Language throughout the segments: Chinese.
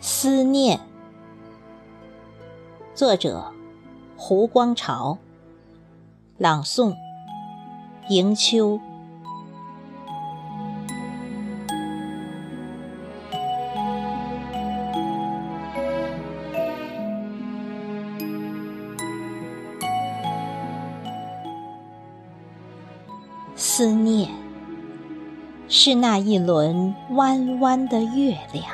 思念，作者胡光朝，朗诵迎秋。思念，是那一轮弯弯的月亮，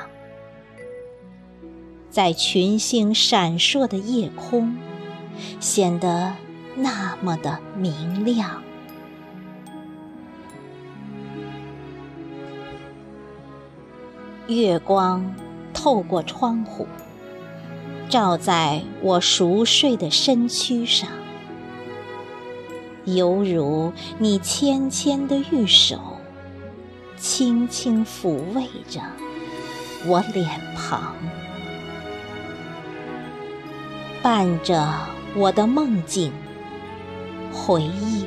在群星闪烁的夜空，显得那么的明亮。月光透过窗户，照在我熟睡的身躯上。犹如你纤纤的玉手，轻轻抚慰着我脸庞，伴着我的梦境，回忆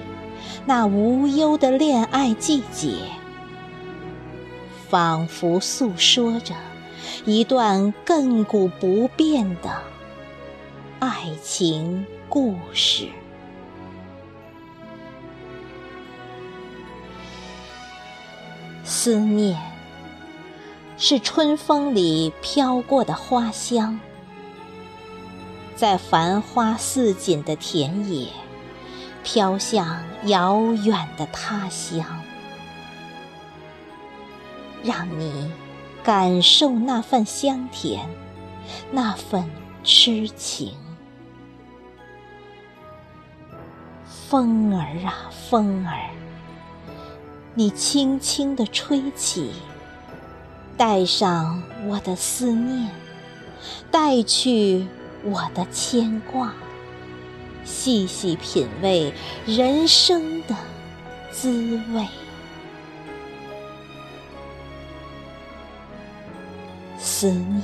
那无忧的恋爱季节，仿佛诉说着一段亘古不变的爱情故事。思念，是春风里飘过的花香，在繁花似锦的田野，飘向遥远的他乡，让你感受那份香甜，那份痴情。风儿啊，风儿。你轻轻地吹起，带上我的思念，带去我的牵挂，细细品味人生的滋味。思念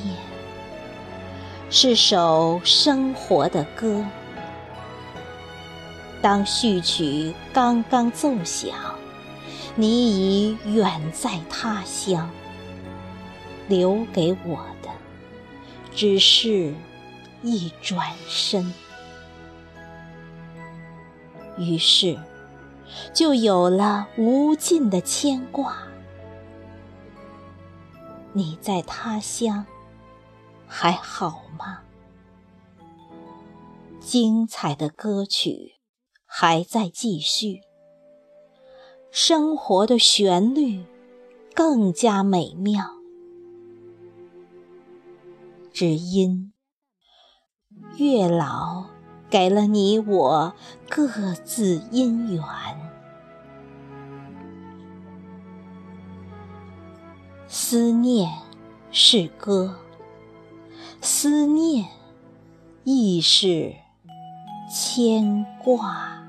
是首生活的歌，当序曲刚刚奏响。你已远在他乡，留给我的只是一转身，于是就有了无尽的牵挂。你在他乡还好吗？精彩的歌曲还在继续。生活的旋律更加美妙，只因月老给了你我各自姻缘。思念是歌，思念亦是牵挂。